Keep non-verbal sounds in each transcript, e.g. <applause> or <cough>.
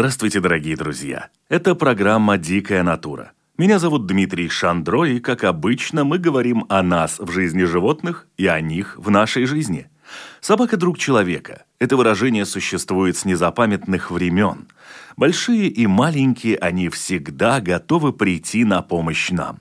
Здравствуйте, дорогие друзья! Это программа «Дикая натура». Меня зовут Дмитрий Шандро, и, как обычно, мы говорим о нас в жизни животных и о них в нашей жизни. Собака – друг человека. Это выражение существует с незапамятных времен. Большие и маленькие, они всегда готовы прийти на помощь нам.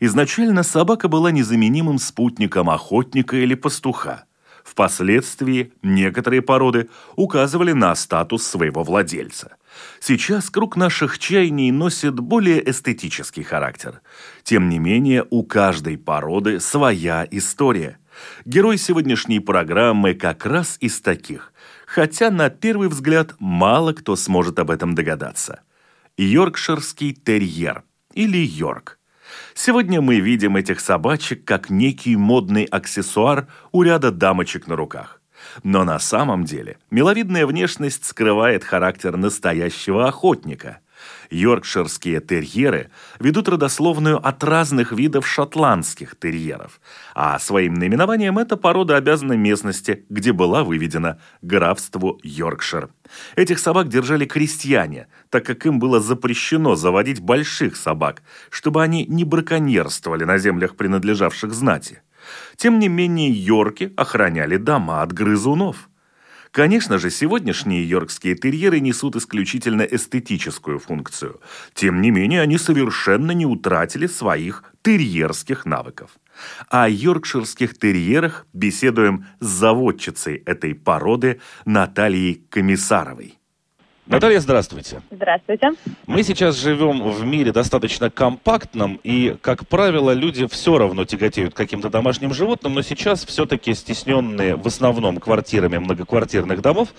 Изначально собака была незаменимым спутником охотника или пастуха. Впоследствии некоторые породы указывали на статус своего владельца. Сейчас круг наших чаяний носит более эстетический характер. Тем не менее, у каждой породы своя история. Герой сегодняшней программы как раз из таких, хотя на первый взгляд мало кто сможет об этом догадаться. Йоркширский терьер или Йорк – Сегодня мы видим этих собачек как некий модный аксессуар у ряда дамочек на руках. Но на самом деле миловидная внешность скрывает характер настоящего охотника – Йоркширские терьеры ведут родословную от разных видов шотландских терьеров, а своим наименованием эта порода обязана местности, где была выведена графству Йоркшир. Этих собак держали крестьяне, так как им было запрещено заводить больших собак, чтобы они не браконьерствовали на землях, принадлежавших знати. Тем не менее, йорки охраняли дома от грызунов – Конечно же, сегодняшние йоркские терьеры несут исключительно эстетическую функцию. Тем не менее, они совершенно не утратили своих терьерских навыков. О йоркширских терьерах беседуем с заводчицей этой породы Натальей Комиссаровой. Наталья, здравствуйте. Здравствуйте. Мы сейчас живем в мире достаточно компактном, и, как правило, люди все равно тяготеют каким-то домашним животным, но сейчас все-таки стесненные в основном квартирами многоквартирных домов,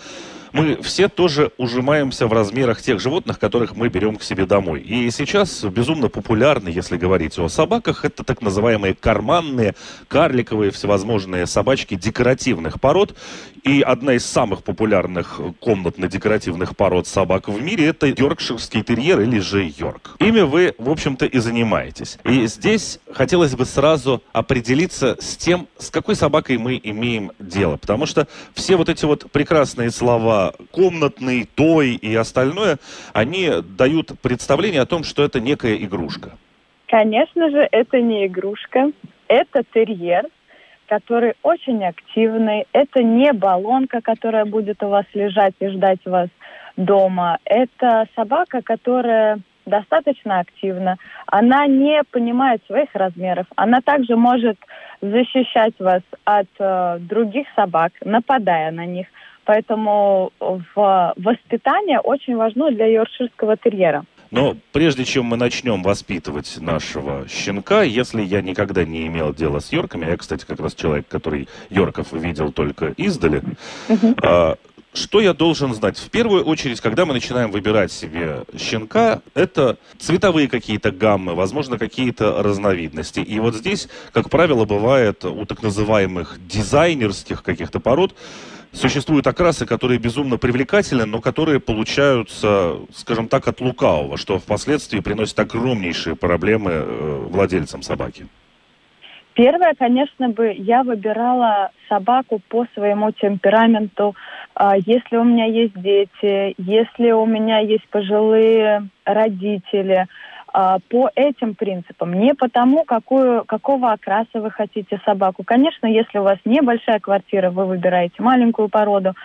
мы все тоже ужимаемся в размерах тех животных, которых мы берем к себе домой. И сейчас безумно популярны, если говорить о собаках, это так называемые карманные, карликовые, всевозможные собачки декоративных пород. И одна из самых популярных комнатно-декоративных пород собак в мире это йоркширский терьер или же йорк. Ими вы, в общем-то, и занимаетесь. И здесь хотелось бы сразу определиться с тем, с какой собакой мы имеем дело. Потому что все вот эти вот прекрасные слова комнатный, той и остальное, они дают представление о том, что это некая игрушка. Конечно же, это не игрушка, это терьер, который очень активный. Это не баллонка, которая будет у вас лежать и ждать вас дома. Это собака, которая достаточно активна. Она не понимает своих размеров. Она также может защищать вас от э, других собак, нападая на них. Поэтому в воспитание очень важно для йоркширского терьера. Но прежде чем мы начнем воспитывать нашего щенка, если я никогда не имел дела с йорками, я, кстати, как раз человек, который йорков видел только издали, а, что я должен знать? В первую очередь, когда мы начинаем выбирать себе щенка, это цветовые какие-то гаммы, возможно, какие-то разновидности. И вот здесь, как правило, бывает у так называемых дизайнерских каких-то пород, существуют окрасы, которые безумно привлекательны, но которые получаются, скажем так, от лукавого, что впоследствии приносит огромнейшие проблемы э, владельцам собаки. Первое, конечно бы, я выбирала собаку по своему темпераменту. А, если у меня есть дети, если у меня есть пожилые родители – по этим принципам, не потому, какую, какого окраса вы хотите собаку. Конечно, если у вас небольшая квартира, вы выбираете маленькую породу,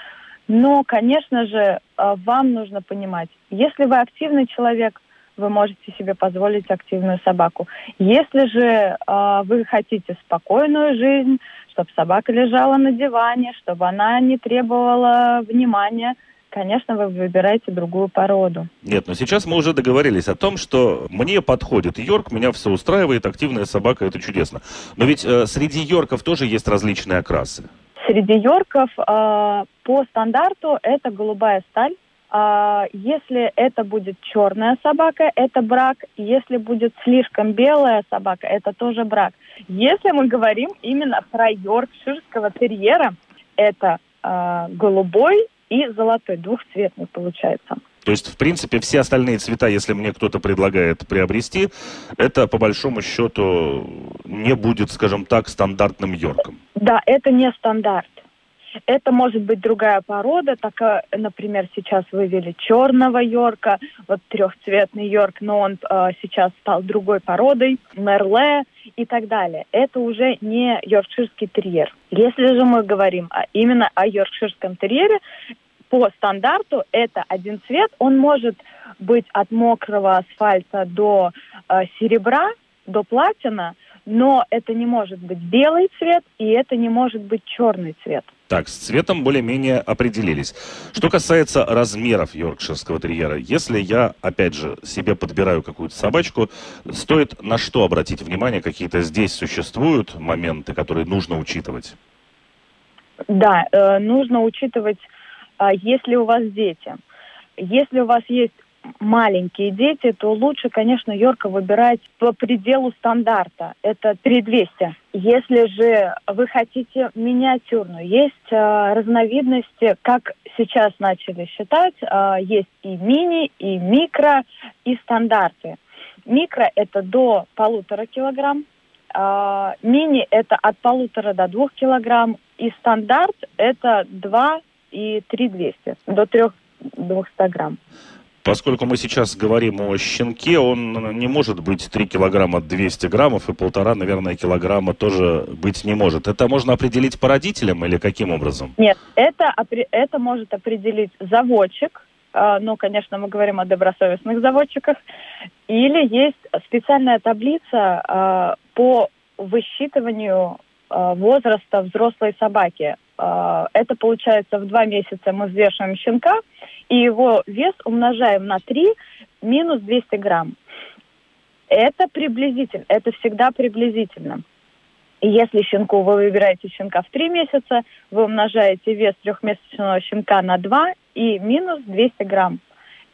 но, конечно же, а, вам нужно понимать, если вы активный человек, вы можете себе позволить активную собаку. Если же э, вы хотите спокойную жизнь, чтобы собака лежала на диване, чтобы она не требовала внимания – конечно, вы выбираете другую породу. Нет, но сейчас мы уже договорились о том, что мне подходит Йорк, меня все устраивает, активная собака, это чудесно. Но ведь э, среди Йорков тоже есть различные окрасы. Среди Йорков э, по стандарту это голубая сталь, А, если это будет черная собака, это брак. Если будет слишком белая собака, это тоже брак. Если мы говорим именно про йоркширского терьера, это э, голубой и золотой, двухцветный получается. То есть, в принципе, все остальные цвета, если мне кто-то предлагает приобрести, это по большому счету не будет, скажем так, стандартным йорком. Да, это не стандарт. Это может быть другая порода, так, например, сейчас вывели черного Йорка, вот трехцветный Йорк, но он э, сейчас стал другой породой, Мерле и так далее. Это уже не йоркширский терьер. Если же мы говорим а именно о йоркширском терьере, по стандарту это один цвет, он может быть от мокрого асфальта до э, серебра, до платина, но это не может быть белый цвет и это не может быть черный цвет. Так, с цветом более-менее определились. Что касается размеров йоркширского терьера, если я, опять же, себе подбираю какую-то собачку, стоит на что обратить внимание? Какие-то здесь существуют моменты, которые нужно учитывать? Да, э, нужно учитывать, э, если у вас дети. Если у вас есть маленькие дети, то лучше, конечно, Йорка выбирать по пределу стандарта. Это 3200. Если же вы хотите миниатюрную, есть э, разновидности, как сейчас начали считать, э, есть и мини, и микро, и стандарты. Микро это до полутора килограмм, э, мини это от полутора до двух килограмм, и стандарт это 2 и 3200, до 3 200 грамм. Поскольку мы сейчас говорим о щенке, он не может быть 3 килограмма 200 граммов, и полтора, наверное, килограмма тоже быть не может. Это можно определить по родителям или каким образом? Нет, это, это может определить заводчик, ну, конечно, мы говорим о добросовестных заводчиках, или есть специальная таблица а, по высчитыванию а, возраста взрослой собаки. Это получается в два месяца мы взвешиваем щенка, и его вес умножаем на 3 минус 200 грамм. Это приблизительно, это всегда приблизительно. Если щенку вы выбираете щенка в 3 месяца, вы умножаете вес трехмесячного щенка на 2 и минус 200 грамм.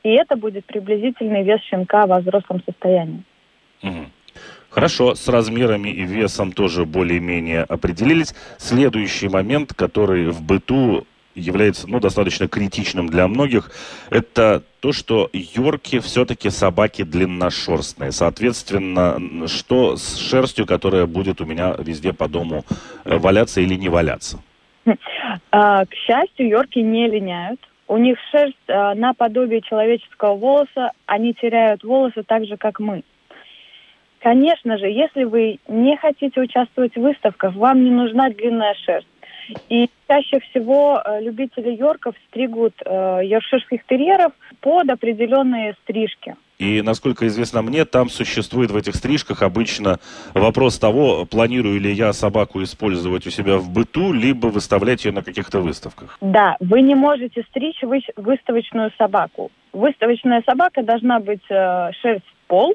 И это будет приблизительный вес щенка во взрослом состоянии. Угу. Хорошо, с размерами и весом тоже более-менее определились. Следующий момент, который в быту является ну, достаточно критичным для многих, это то, что йорки все-таки собаки длинношерстные. Соответственно, что с шерстью, которая будет у меня везде по дому э, валяться или не валяться? А, к счастью, йорки не линяют. У них шерсть а, наподобие человеческого волоса. Они теряют волосы так же, как мы. Конечно же, если вы не хотите участвовать в выставках, вам не нужна длинная шерсть. И чаще всего э, любители йорков стригут э, йоркширских терьеров под определенные стрижки. И, насколько известно мне, там существует в этих стрижках обычно вопрос того, планирую ли я собаку использовать у себя в быту, либо выставлять ее на каких-то выставках. Да, вы не можете стричь выставочную собаку. Выставочная собака должна быть э, шерсть в пол,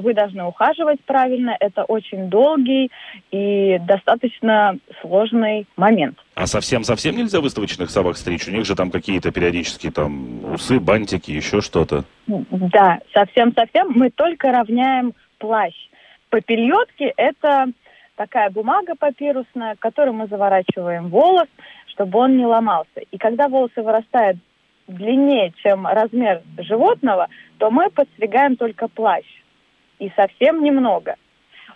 вы должны ухаживать правильно. Это очень долгий и достаточно сложный момент. А совсем-совсем нельзя выставочных собак стричь? У них же там какие-то периодические там усы, бантики, еще что-то. Да, совсем-совсем. Мы только равняем плащ. Попельотки – это такая бумага папирусная, которую мы заворачиваем волос, чтобы он не ломался. И когда волосы вырастают длиннее, чем размер животного, то мы подстригаем только плащ и совсем немного.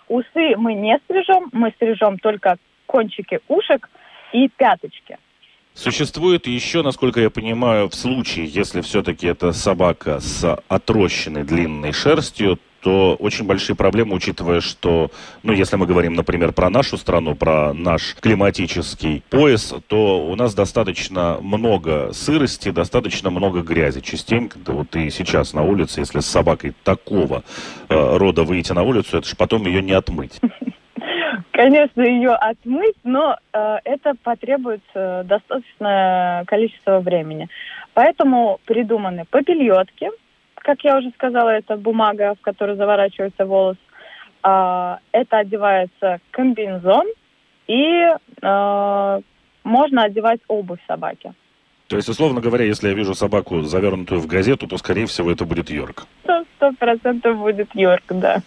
Усы мы не стрижем, мы стрижем только кончики ушек и пяточки. Существует еще, насколько я понимаю, в случае, если все-таки это собака с отрощенной длинной шерстью, то очень большие проблемы, учитывая, что, ну, если мы говорим, например, про нашу страну, про наш климатический пояс, то у нас достаточно много сырости, достаточно много грязи. Частенько, вот и сейчас на улице, если с собакой такого э, рода выйти на улицу, это же потом ее не отмыть. Конечно, ее отмыть, но э, это потребует достаточное количество времени. Поэтому придуманы попельотки, как я уже сказала, это бумага, в которую заворачивается волос. А, это одевается комбинзон и а, можно одевать обувь собаки. То есть, условно говоря, если я вижу собаку, завернутую в газету, то, скорее всего, это будет Йорк. Сто процентов будет Йорк, да.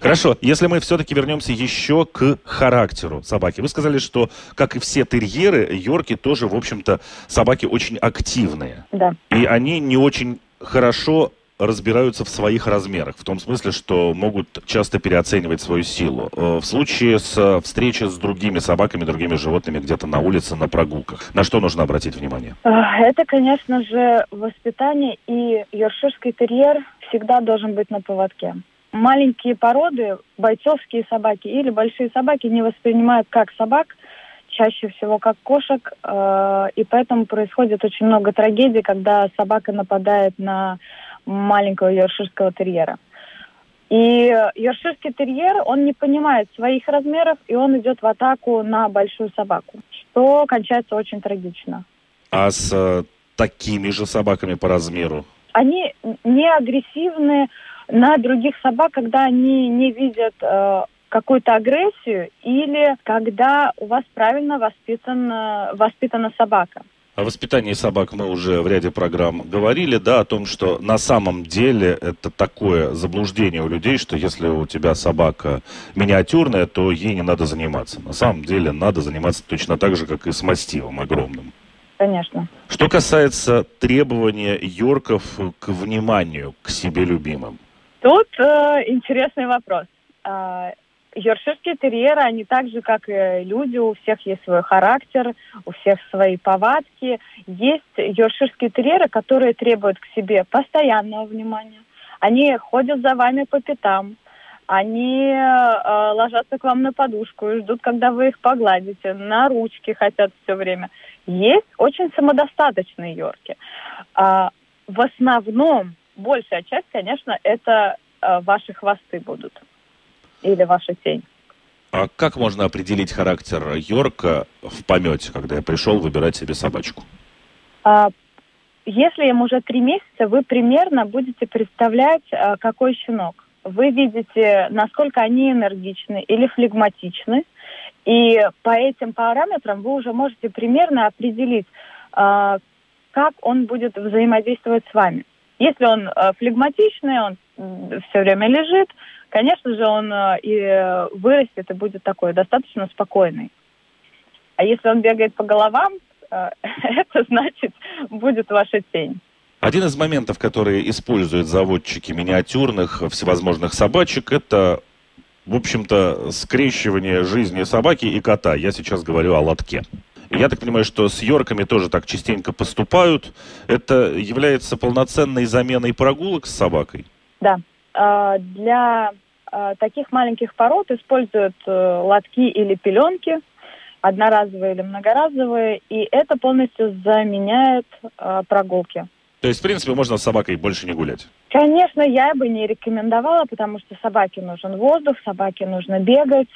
Хорошо, если мы все-таки вернемся еще к характеру собаки. Вы сказали, что, как и все терьеры, Йорки тоже, в общем-то, собаки очень активные. Да. И они не очень хорошо разбираются в своих размерах, в том смысле, что могут часто переоценивать свою силу. Э, в случае с э, встречи с другими собаками, другими животными где-то на улице, на прогулках, на что нужно обратить внимание? Это, конечно же, воспитание, и йоркширский терьер всегда должен быть на поводке. Маленькие породы, бойцовские собаки или большие собаки не воспринимают как собак, чаще всего как кошек, э, и поэтому происходит очень много трагедий, когда собака нападает на маленького йоркширского терьера. И йоркширский терьер, он не понимает своих размеров, и он идет в атаку на большую собаку, что кончается очень трагично. А с э, такими же собаками по размеру? Они не агрессивны на других собак, когда они не видят э, какую-то агрессию или когда у вас правильно воспитана, воспитана собака. О воспитании собак мы уже в ряде программ говорили, да, о том, что на самом деле это такое заблуждение у людей, что если у тебя собака миниатюрная, то ей не надо заниматься. На самом деле надо заниматься точно так же, как и с мастивом огромным. Конечно. Что касается требования Йорков к вниманию к себе любимым. Тут э, интересный вопрос. Э, Йоркширские терьеры, они так же, как и люди, у всех есть свой характер, у всех свои повадки. Есть йоркширские терьеры, которые требуют к себе постоянного внимания. Они ходят за вами по пятам, они э, ложатся к вам на подушку и ждут, когда вы их погладите, на ручки хотят все время. Есть очень самодостаточные йорки. А, в основном, большая часть, конечно, это э, ваши хвосты будут или ваша тень. А как можно определить характер Йорка в помете, когда я пришел выбирать себе собачку? А, если им уже три месяца, вы примерно будете представлять, а, какой щенок. Вы видите, насколько они энергичны или флегматичны. И по этим параметрам вы уже можете примерно определить, а, как он будет взаимодействовать с вами. Если он флегматичный, он все время лежит, конечно же, он э, и вырастет и будет такой достаточно спокойный. А если он бегает по головам, э, <laughs> это значит будет ваша тень. Один из моментов, которые используют заводчики миниатюрных всевозможных собачек, это, в общем-то, скрещивание жизни собаки и кота. Я сейчас говорю о лотке. Я так понимаю, что с Йорками тоже так частенько поступают. Это является полноценной заменой прогулок с собакой? Да. А, для а, таких маленьких пород используют э, лотки или пеленки, одноразовые или многоразовые, и это полностью заменяет э, прогулки. То есть, в принципе, можно с собакой больше не гулять? Конечно, я бы не рекомендовала, потому что собаке нужен воздух, собаке нужно бегать,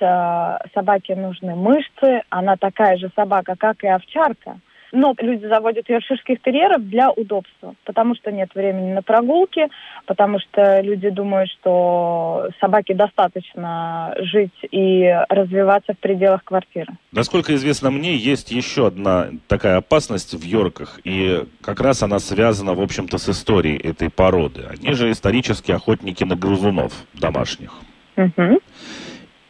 собаке нужны мышцы. Она такая же собака, как и овчарка. Но люди заводят йоркширских терьеров для удобства, потому что нет времени на прогулки, потому что люди думают, что собаке достаточно жить и развиваться в пределах квартиры. Насколько известно мне, есть еще одна такая опасность в Йорках, и как раз она связана, в общем-то, с историей этой породы. Они же исторические охотники на грызунов домашних. Угу.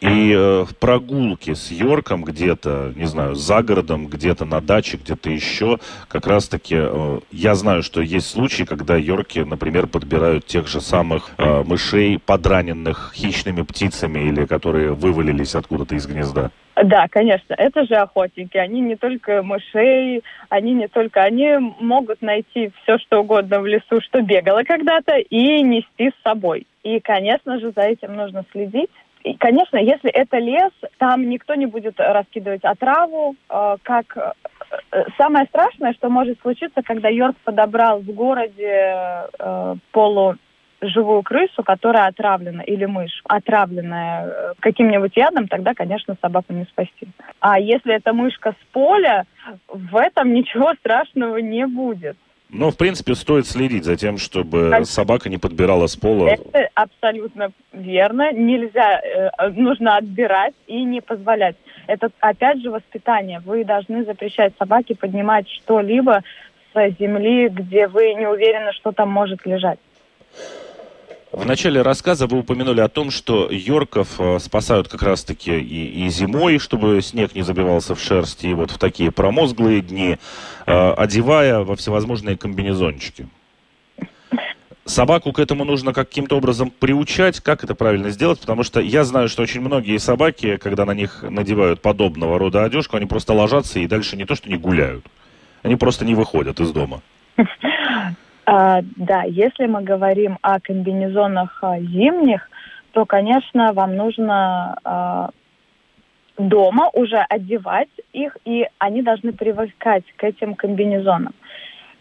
И э, прогулки с Йорком где-то, не знаю, за городом, где-то на даче, где-то еще, как раз-таки э, я знаю, что есть случаи, когда Йорки, например, подбирают тех же самых э, мышей, подраненных хищными птицами или которые вывалились откуда-то из гнезда. Да, конечно, это же охотники. Они не только мышей, они не только... Они могут найти все, что угодно в лесу, что бегало когда-то, и нести с собой. И, конечно же, за этим нужно следить и, конечно, если это лес, там никто не будет раскидывать отраву. Э, как э, э, самое страшное, что может случиться, когда Йорк подобрал в городе полуживую крысу, которая отравлена, или мышь, отравленная каким-нибудь ядом, тогда, конечно, собаку не спасти. А если это мышка с поля, в этом ничего страшного не будет. Но, в принципе, стоит следить за тем, чтобы как... собака не подбирала с пола. Это абсолютно верно. Нельзя, э, нужно отбирать и не позволять. Это, опять же, воспитание. Вы должны запрещать собаке поднимать что-либо с земли, где вы не уверены, что там может лежать. В начале рассказа вы упомянули о том, что йорков э, спасают как раз-таки и, и зимой, чтобы снег не забивался в шерсть, и вот в такие промозглые дни, э, одевая во всевозможные комбинезончики. Собаку к этому нужно каким-то образом приучать. Как это правильно сделать? Потому что я знаю, что очень многие собаки, когда на них надевают подобного рода одежку, они просто ложатся и дальше не то, что не гуляют. Они просто не выходят из дома. <laughs> А, да, если мы говорим о комбинезонах а, зимних, то, конечно, вам нужно а, дома уже одевать их, и они должны привыкать к этим комбинезонам.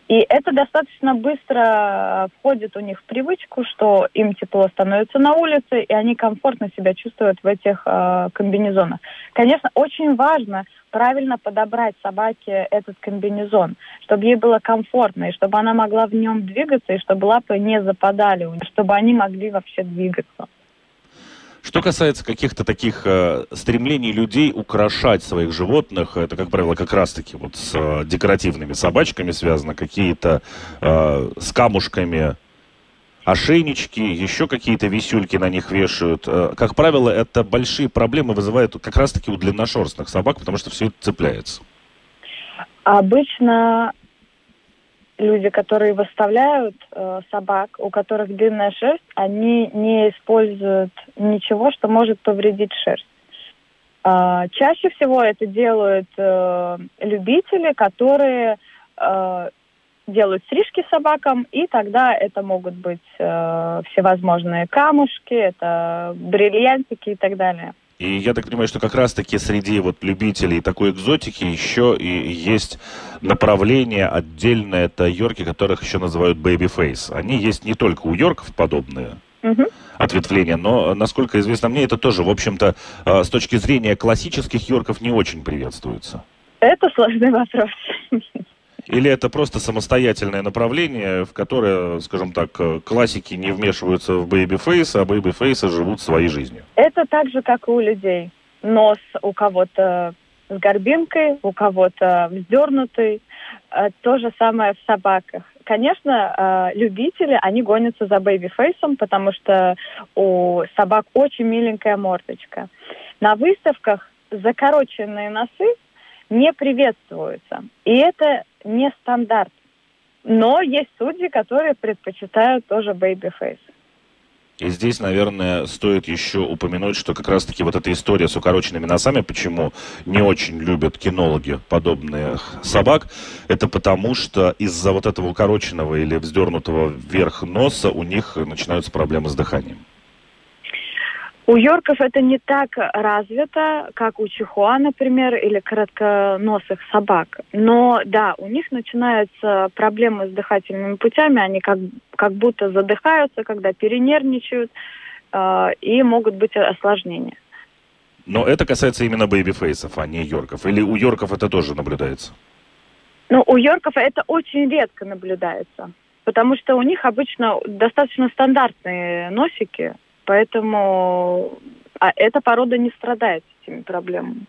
И это достаточно быстро входит у них в привычку, что им тепло становится на улице, и они комфортно себя чувствуют в этих э, комбинезонах. Конечно, очень важно правильно подобрать собаке этот комбинезон, чтобы ей было комфортно, и чтобы она могла в нем двигаться, и чтобы лапы не западали, чтобы они могли вообще двигаться. Что касается каких-то таких э, стремлений людей украшать своих животных, это, как правило, как раз-таки вот с э, декоративными собачками связано, какие-то э, с камушками ошейнички, еще какие-то висюльки на них вешают. Э, как правило, это большие проблемы вызывают как раз-таки у длинношерстных собак, потому что все это цепляется. Обычно люди, которые выставляют э, собак, у которых длинная шерсть, они не используют ничего, что может повредить шерсть. Э, чаще всего это делают э, любители, которые э, делают стрижки собакам, и тогда это могут быть э, всевозможные камушки, это бриллиантики и так далее. И я так понимаю, что как раз-таки среди вот любителей такой экзотики еще и есть направление отдельное, это йорки, которых еще называют babyface. Они есть не только у йорков подобные, угу. ответвления, но, насколько известно мне, это тоже, в общем-то, э, с точки зрения классических йорков не очень приветствуется. Это сложный вопрос. Или это просто самостоятельное направление, в которое, скажем так, классики не вмешиваются в baby face, а baby face ы живут своей жизнью? Это так же, как и у людей. Нос у кого-то с горбинкой, у кого-то вздернутый. Э, то же самое в собаках. Конечно, э, любители, они гонятся за baby face ом, потому что у собак очень миленькая мордочка. На выставках закороченные носы не приветствуются. И это не стандарт. Но есть судьи, которые предпочитают тоже baby face. И здесь, наверное, стоит еще упомянуть, что как раз-таки вот эта история с укороченными носами, почему не очень любят кинологи подобных собак, это потому, что из-за вот этого укороченного или вздернутого вверх носа у них начинаются проблемы с дыханием. У йорков это не так развито, как у чихуа, например, или коротконосых собак. Но да, у них начинаются проблемы с дыхательными путями, они как, как будто задыхаются, когда перенервничают, э, и могут быть осложнения. Но это касается именно baby face ов, а не йорков. Или у йорков это тоже наблюдается? Ну, у йорков это очень редко наблюдается, потому что у них обычно достаточно стандартные носики, Поэтому а эта порода не страдает этими проблемами.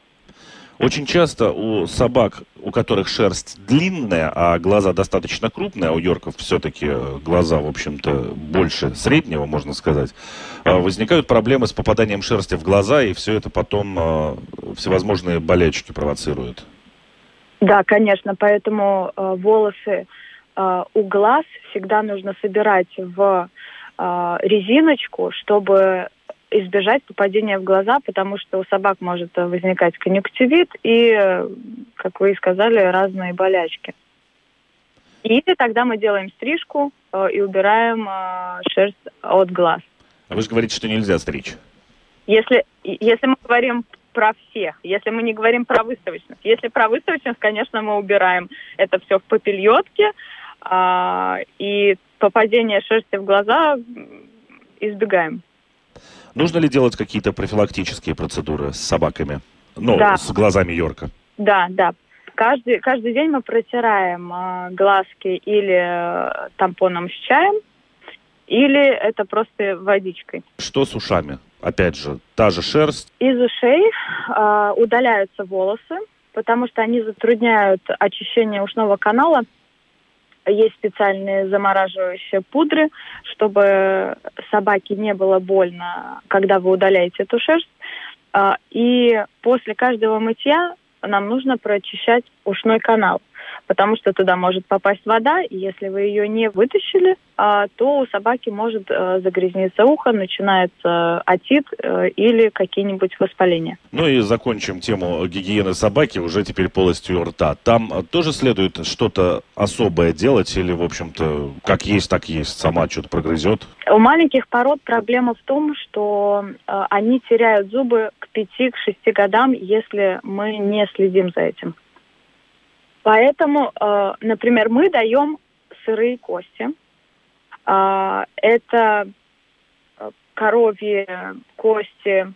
Очень часто у собак, у которых шерсть длинная, а глаза достаточно крупные, а у йорков все-таки глаза, в общем-то, больше среднего, можно сказать, а, возникают проблемы с попаданием шерсти в глаза, и все это потом а, всевозможные болячки провоцирует. Да, конечно, поэтому э, волосы э, у глаз всегда нужно собирать в э, резиночку, чтобы избежать попадения в глаза, потому что у собак может возникать конъюнктивит и, как вы и сказали, разные болячки. И тогда мы делаем стрижку э, и убираем э, шерсть от глаз. А вы же говорите, что нельзя стричь. Если, если мы говорим про всех, если мы не говорим про выставочных. Если про выставочных, конечно, мы убираем это все в попельотке, э, и попадение шерсти в глаза избегаем. Нужно ли делать какие-то профилактические процедуры с собаками? Ну, да. с глазами Йорка. Да, да. Каждый, каждый день мы протираем э, глазки или э, тампоном с чаем, или это просто водичкой. Что с ушами? Опять же, та же шерсть. Из ушей э, удаляются волосы, потому что они затрудняют очищение ушного канала есть специальные замораживающие пудры, чтобы собаке не было больно, когда вы удаляете эту шерсть. А, и после каждого мытья нам нужно прочищать ушной канал потому что туда может попасть вода, и если вы ее не вытащили, а, то у собаки может э, загрязниться ухо, начинается отит э, или какие-нибудь воспаления. Ну и закончим тему гигиены собаки уже теперь полостью рта. Там тоже следует что-то особое делать или, в общем-то, как есть, так есть, сама что-то прогрызет? У маленьких пород проблема в том, что э, они теряют зубы к 5-6 годам, если мы не следим за этим. Поэтому, э, например, мы даем сырые кости. Э, это э, коровьи кости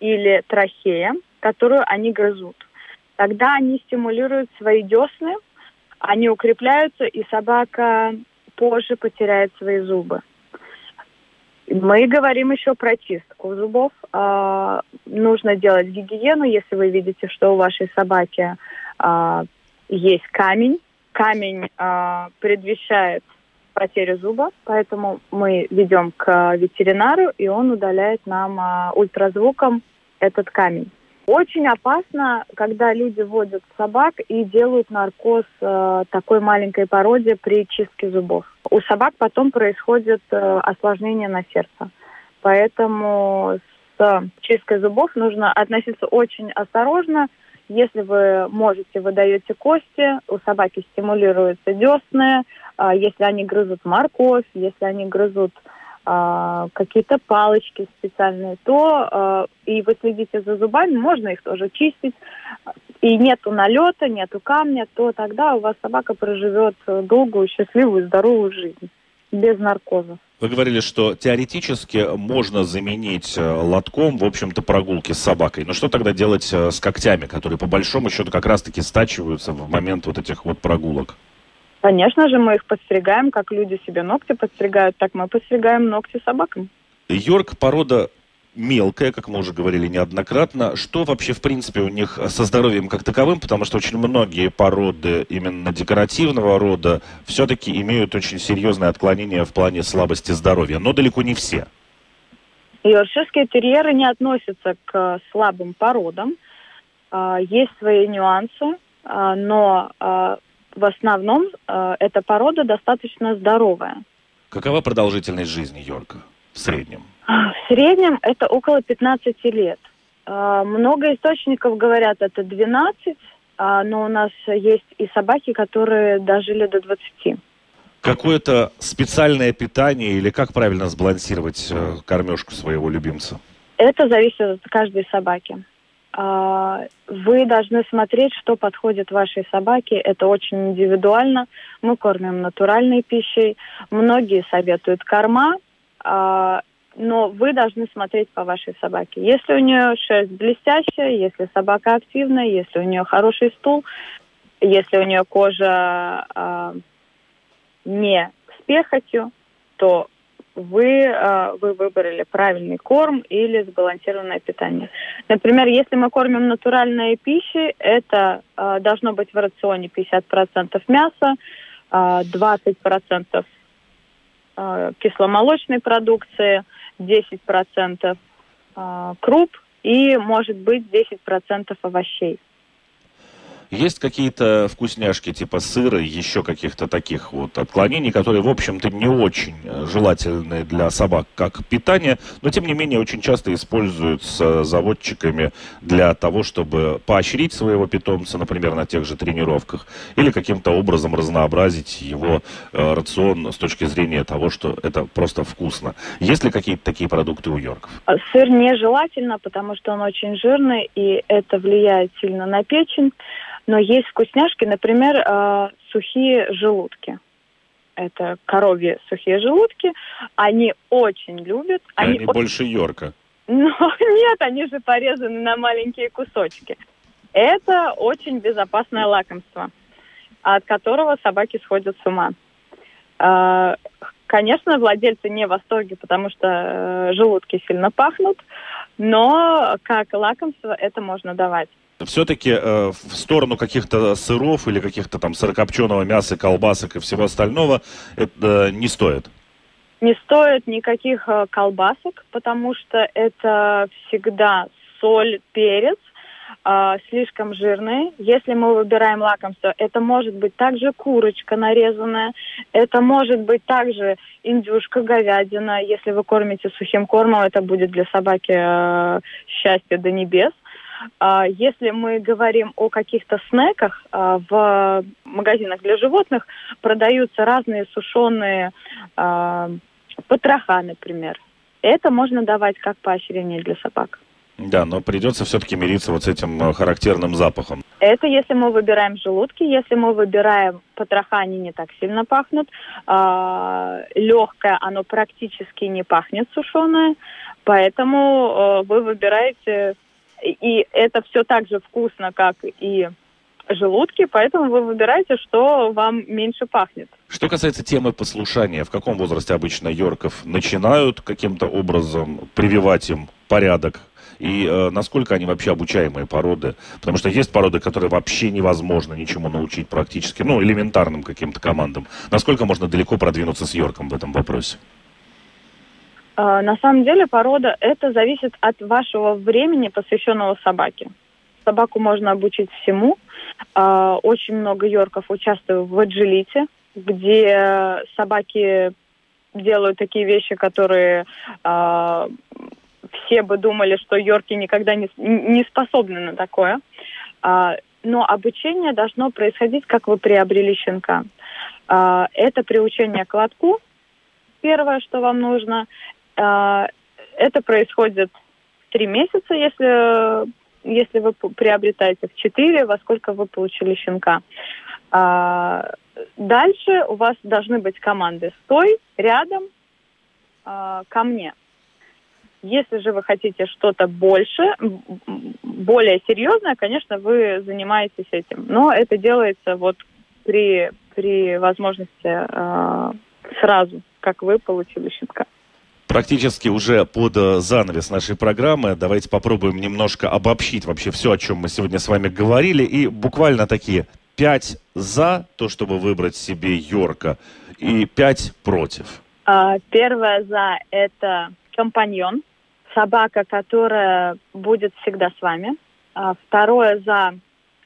или трахея, которую они грызут. Тогда они стимулируют свои десны, они укрепляются, и собака позже потеряет свои зубы. Мы говорим еще про чистку зубов. А, нужно делать гигиену, если вы видите, что у вашей собаки а, есть камень. Камень э, предвещает потерю зуба, поэтому мы ведем к ветеринару, и он удаляет нам э, ультразвуком этот камень. Очень опасно, когда люди водят собак и делают наркоз э, такой маленькой породе при чистке зубов. У собак потом происходит э, осложнение на сердце. Поэтому с чисткой зубов нужно относиться очень осторожно, если вы можете, вы даете кости, у собаки стимулируются десны, а, если они грызут морковь, если они грызут а, какие-то палочки специальные, то а, и вы следите за зубами, можно их тоже чистить, и нету налета, нету камня, то тогда у вас собака проживет долгую, счастливую, здоровую жизнь без наркоза. Вы говорили, что теоретически можно заменить э, лотком, в общем-то, прогулки с собакой. Но что тогда делать э, с когтями, которые по большому счету как раз-таки стачиваются в момент вот этих вот прогулок? Конечно же, мы их подстригаем, как люди себе ногти подстригают, так мы подстригаем ногти собакам. Йорк порода мелкая, как мы уже говорили неоднократно. Что вообще, в принципе, у них со здоровьем как таковым? Потому что очень многие породы именно декоративного рода все-таки имеют очень серьезное отклонение в плане слабости здоровья, но далеко не все. Йоркширские терьеры не относятся к слабым породам. А, есть свои нюансы, а, но а, в основном эта порода достаточно здоровая. Какова продолжительность жизни Йорка в среднем? В среднем это около 15 лет. А, много источников говорят, это 12, а, но у нас есть и собаки, которые дожили до 20. Какое-то специальное питание или как правильно сбалансировать э, кормежку своего любимца? Это зависит от каждой собаки. А, вы должны смотреть, что подходит вашей собаке. Это очень индивидуально. Мы кормим натуральной пищей. Многие советуют корма но вы должны смотреть по вашей собаке. Если у нее шерсть блестящая, если собака активная, если у нее хороший стул, если у нее кожа э, не с перхотью, то вы, э, вы выбрали правильный корм или сбалансированное питание. Например, если мы кормим натуральной пищей, это э, должно быть в рационе 50% мяса, э, 20% э, кисломолочной продукции – 10% а, круп и, может быть, 10% овощей. Есть какие-то вкусняшки типа сыра, еще каких-то таких вот отклонений, которые, в общем-то, не очень э, желательны для собак как питание, но, тем не менее, очень часто используются заводчиками для того, чтобы поощрить своего питомца, например, на тех же тренировках, или каким-то образом разнообразить его э, рацион с точки зрения того, что это просто вкусно. Есть ли какие-то такие продукты у Йорков? Сыр нежелательно, потому что он очень жирный, и это влияет сильно на печень. Но есть вкусняшки, например, э, сухие желудки. Это коровьи сухие желудки. Они очень любят. Они, они больше Йорка. <laughs> Но нет, они же порезаны на маленькие кусочки. Это очень безопасное лакомство, от которого собаки сходят с ума. Э, конечно, владельцы не в восторге, потому что э, желудки сильно пахнут, но как лакомство это можно давать. Все-таки э, в сторону каких-то сыров или каких-то там сырокопченого мяса, колбасок и всего остального это э, не стоит? Не стоит никаких э, колбасок, потому что это всегда соль, перец, э, слишком жирные. Если мы выбираем лакомство, это может быть также курочка нарезанная, это может быть также индюшка, говядина. Если вы кормите сухим кормом, это будет для собаки э, счастье до небес. А, если мы говорим о каких-то снеках, а, в магазинах для животных продаются разные сушеные а, потроха, например. Это можно давать как поощрение для собак. Да, но придется все-таки мириться вот с этим э, характерным запахом. Это если мы выбираем желудки, если мы выбираем потроха, они не так сильно пахнут. Легкое, оно практически не пахнет сушеное, поэтому э, вы выбираете и это все так же вкусно, как и желудки, поэтому вы выбираете, что вам меньше пахнет. Что касается темы послушания, в каком возрасте обычно йорков начинают каким-то образом прививать им порядок? И э, насколько они вообще обучаемые породы? Потому что есть породы, которые вообще невозможно ничему научить практически, ну, элементарным каким-то командам. Насколько можно далеко продвинуться с йорком в этом вопросе? А, на самом деле порода это зависит от вашего времени, посвященного собаке. Собаку можно обучить всему. А, очень много йорков участвуют в аджилите, где собаки делают такие вещи, которые а, все бы думали, что йорки никогда не, не способны на такое. Но обучение должно происходить, как вы приобрели щенка. Это приучение к лотку, первое, что вам нужно. А, это происходит три месяца, если, если вы приобретаете в четыре, во сколько вы получили щенка. А, дальше у вас должны быть команды «Стой», «Рядом», а, «Ко мне». Если же вы хотите что-то больше, более серьезное, конечно, вы занимаетесь этим. Но это делается вот при, при возможности э, сразу, как вы получили щенка практически уже под э, занавес нашей программы. Давайте попробуем немножко обобщить вообще все, о чем мы сегодня с вами говорили. И буквально такие пять за то, чтобы выбрать себе Йорка, и пять против. А, первое за это компаньон, собака, которая будет всегда с вами. А, второе за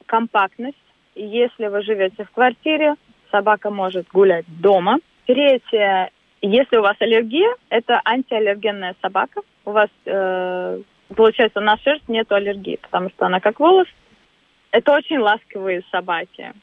компактность. Если вы живете в квартире, собака может гулять дома. Третье если у вас аллергия, это антиаллергенная собака. У вас, э, получается, на шерсть нет аллергии, потому что она как волос. Это очень ласковые собаки.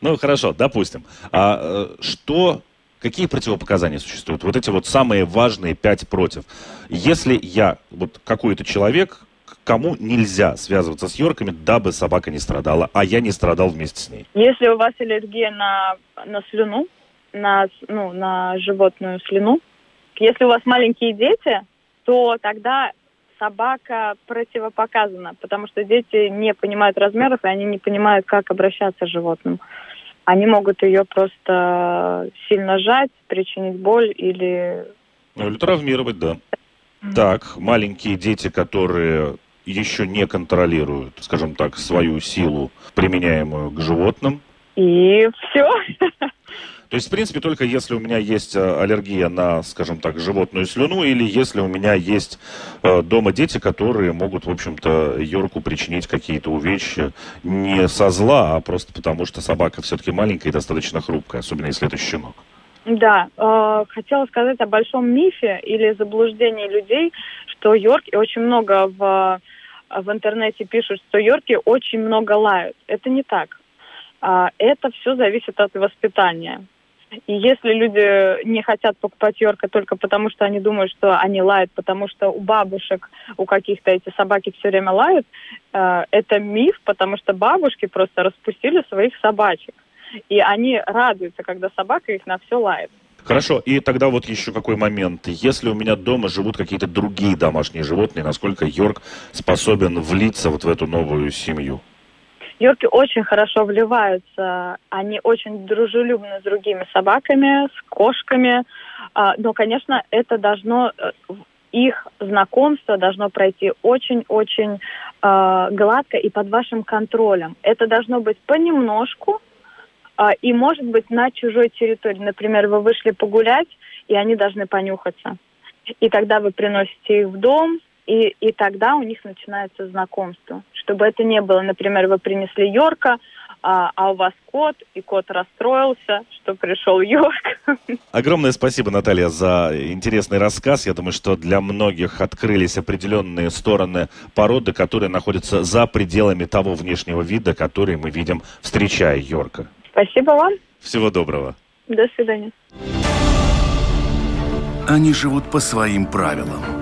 Ну, хорошо, допустим. А э, что, какие противопоказания существуют? Вот эти вот самые важные пять против. Если я, вот какой-то человек, кому нельзя связываться с Йорками, дабы собака не страдала, а я не страдал вместе с ней? Если у вас аллергия на, на слюну, на, ну, на животную слюну. Если у вас маленькие дети, то тогда собака противопоказана, потому что дети не понимают размеров, и они не понимают, как обращаться с животным. Они могут ее просто сильно сжать, причинить боль или... Ну, или травмировать, да. Mm-hmm. Так, маленькие дети, которые еще не контролируют, скажем так, свою силу, применяемую к животным. И все. <laughs> То есть, в принципе, только если у меня есть э, аллергия на, скажем так, животную слюну, или если у меня есть э, дома дети, которые могут, в общем-то, Йорку причинить какие-то увечья не со зла, а просто потому, что собака все-таки маленькая и достаточно хрупкая, особенно если это щенок. Да, э, хотела сказать о большом мифе или заблуждении людей, что Йорки очень много в, в интернете пишут, что Йорки очень много лают. Это не так. Э, это все зависит от воспитания. И если люди не хотят покупать Йорка только потому, что они думают, что они лают, потому что у бабушек, у каких-то эти собаки все время лают, э, это миф, потому что бабушки просто распустили своих собачек. И они радуются, когда собака их на все лает. Хорошо, и тогда вот еще какой момент. Если у меня дома живут какие-то другие домашние животные, насколько Йорк способен влиться вот в эту новую семью? Йорки очень хорошо вливаются, они очень дружелюбны с другими собаками, с кошками, а, но, конечно, это должно э, их знакомство должно пройти очень-очень э, гладко и под вашим контролем. Это должно быть понемножку э, и, может быть, на чужой территории. Например, вы вышли погулять, и они должны понюхаться. И тогда вы приносите их в дом, и, и тогда у них начинается знакомство. Чтобы это не было, например, вы принесли Йорка, а, а у вас кот, и кот расстроился, что пришел Йорк. <laughs> Огромное спасибо, Наталья, за интересный рассказ. Я думаю, что для многих открылись определенные стороны породы, которые находятся за пределами того внешнего вида, который мы видим, встречая Йорка. Спасибо вам. Всего доброго. До свидания. Они живут по своим правилам.